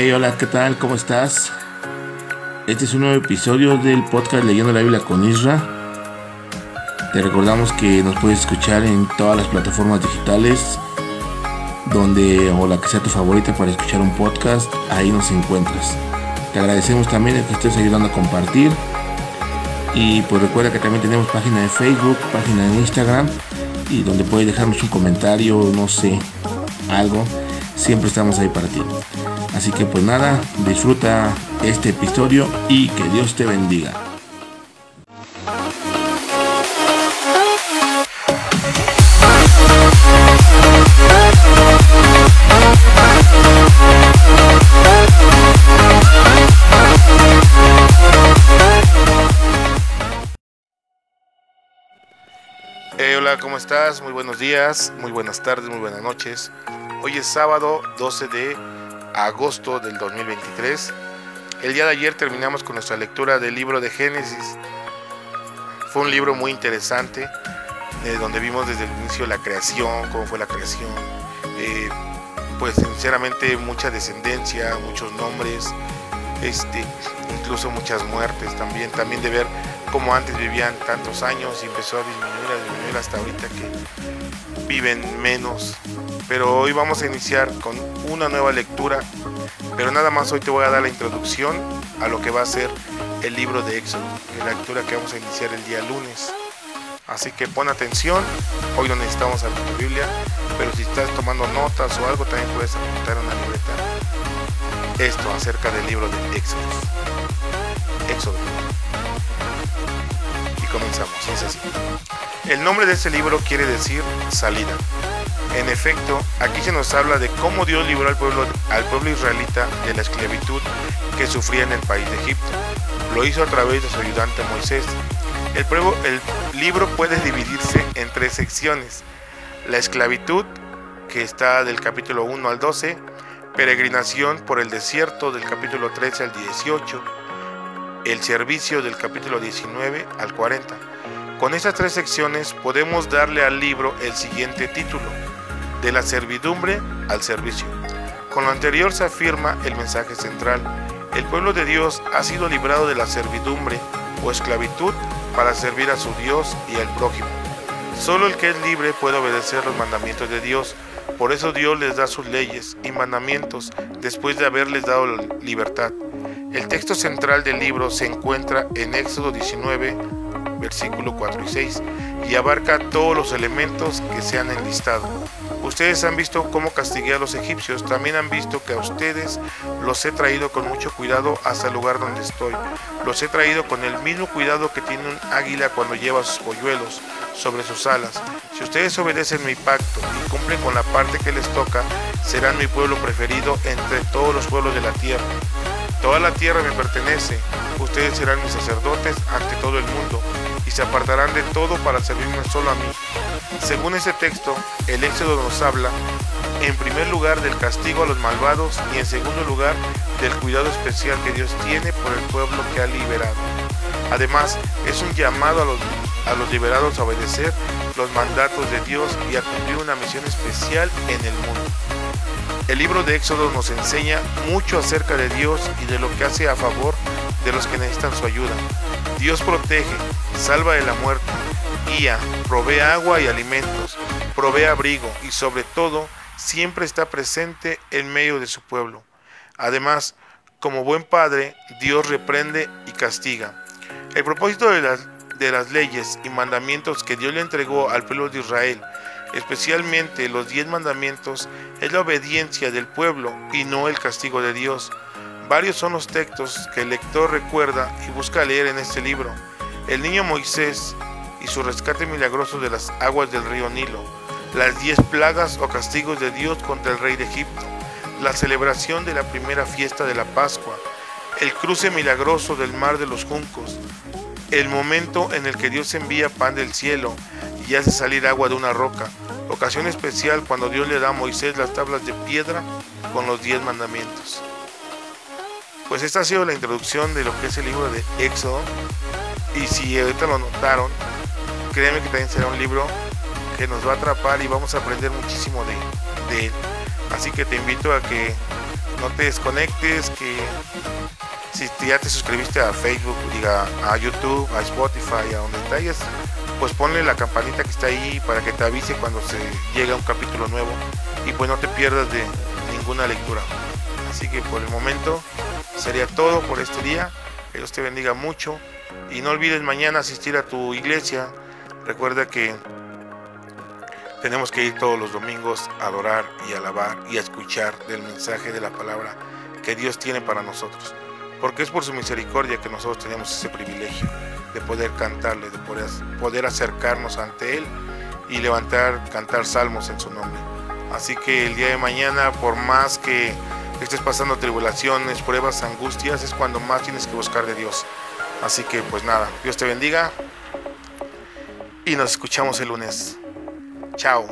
Hey, hola, ¿qué tal? ¿Cómo estás? Este es un nuevo episodio del podcast Leyendo la Biblia con Isra. Te recordamos que nos puedes escuchar en todas las plataformas digitales, donde o la que sea tu favorita para escuchar un podcast, ahí nos encuentras. Te agradecemos también que estés ayudando a compartir. Y pues recuerda que también tenemos página de Facebook, página de Instagram, y donde puedes dejarnos un comentario, no sé, algo. Siempre estamos ahí para ti. Así que pues nada, disfruta este episodio y que Dios te bendiga. Hola, ¿cómo estás? Muy buenos días, muy buenas tardes, muy buenas noches. Hoy es sábado 12 de agosto del 2023. El día de ayer terminamos con nuestra lectura del libro de Génesis. Fue un libro muy interesante, de donde vimos desde el inicio la creación, cómo fue la creación. Eh, pues sinceramente mucha descendencia, muchos nombres, este, incluso muchas muertes también, también de ver cómo antes vivían tantos años y empezó a disminuir, a disminuir hasta ahorita que viven menos. Pero hoy vamos a iniciar con una nueva lectura, pero nada más hoy te voy a dar la introducción a lo que va a ser el libro de Éxodo, la lectura que vamos a iniciar el día lunes. Así que pon atención, hoy no necesitamos abrir tu Biblia, pero si estás tomando notas o algo también puedes apuntar una libreta esto acerca del libro de Éxodo. Y comenzamos, es así. El nombre de este libro quiere decir salida. En efecto, aquí se nos habla de cómo Dios libró al pueblo, al pueblo israelita de la esclavitud que sufría en el país de Egipto. Lo hizo a través de su ayudante Moisés. El, el libro puede dividirse en tres secciones. La esclavitud, que está del capítulo 1 al 12, peregrinación por el desierto del capítulo 13 al 18, el servicio del capítulo 19 al 40. Con estas tres secciones podemos darle al libro el siguiente título, de la servidumbre al servicio. Con lo anterior se afirma el mensaje central. El pueblo de Dios ha sido librado de la servidumbre o esclavitud para servir a su Dios y al prójimo. Solo el que es libre puede obedecer los mandamientos de Dios. Por eso Dios les da sus leyes y mandamientos después de haberles dado libertad. El texto central del libro se encuentra en Éxodo 19, versículo 4 y 6, y abarca todos los elementos que se han enlistado. Ustedes han visto cómo castigué a los egipcios, también han visto que a ustedes los he traído con mucho cuidado hasta el lugar donde estoy. Los he traído con el mismo cuidado que tiene un águila cuando lleva sus polluelos sobre sus alas. Si ustedes obedecen mi pacto y cumplen con la parte que les toca, serán mi pueblo preferido entre todos los pueblos de la tierra. Toda la tierra me pertenece, ustedes serán mis sacerdotes ante todo el mundo y se apartarán de todo para servirme solo a mí. Según ese texto, el Éxodo nos habla, en primer lugar, del castigo a los malvados y en segundo lugar, del cuidado especial que Dios tiene por el pueblo que ha liberado. Además, es un llamado a los, a los liberados a obedecer los mandatos de Dios y a cumplir una misión especial en el mundo. El libro de Éxodo nos enseña mucho acerca de Dios y de lo que hace a favor de los que necesitan su ayuda. Dios protege, salva de la muerte, guía, provee agua y alimentos, provee abrigo y sobre todo siempre está presente en medio de su pueblo. Además, como buen padre, Dios reprende y castiga. El propósito de las, de las leyes y mandamientos que Dios le entregó al pueblo de Israel especialmente los diez mandamientos, es la obediencia del pueblo y no el castigo de Dios. Varios son los textos que el lector recuerda y busca leer en este libro. El niño Moisés y su rescate milagroso de las aguas del río Nilo, las diez plagas o castigos de Dios contra el rey de Egipto, la celebración de la primera fiesta de la Pascua, el cruce milagroso del mar de los juncos, el momento en el que Dios envía pan del cielo, y hace salir agua de una roca. Ocasión especial cuando Dios le da a Moisés las tablas de piedra con los diez mandamientos. Pues esta ha sido la introducción de lo que es el libro de Éxodo. Y si ahorita lo notaron, créeme que también será un libro que nos va a atrapar y vamos a aprender muchísimo de, él. Así que te invito a que no te desconectes, que si ya te suscribiste a Facebook, diga a YouTube, a Spotify, a donde estés, pues ponle la campanita que está ahí para que te avise cuando se llega un capítulo nuevo y pues no te pierdas de ninguna lectura. Así que por el momento sería todo por este día. Que Dios te bendiga mucho y no olvides mañana asistir a tu iglesia. Recuerda que tenemos que ir todos los domingos a adorar y alabar y a escuchar del mensaje de la palabra que Dios tiene para nosotros. Porque es por su misericordia que nosotros tenemos ese privilegio de poder cantarle, de poder, poder acercarnos ante Él y levantar, cantar salmos en su nombre. Así que el día de mañana, por más que estés pasando tribulaciones, pruebas, angustias, es cuando más tienes que buscar de Dios. Así que pues nada, Dios te bendiga y nos escuchamos el lunes. Chao.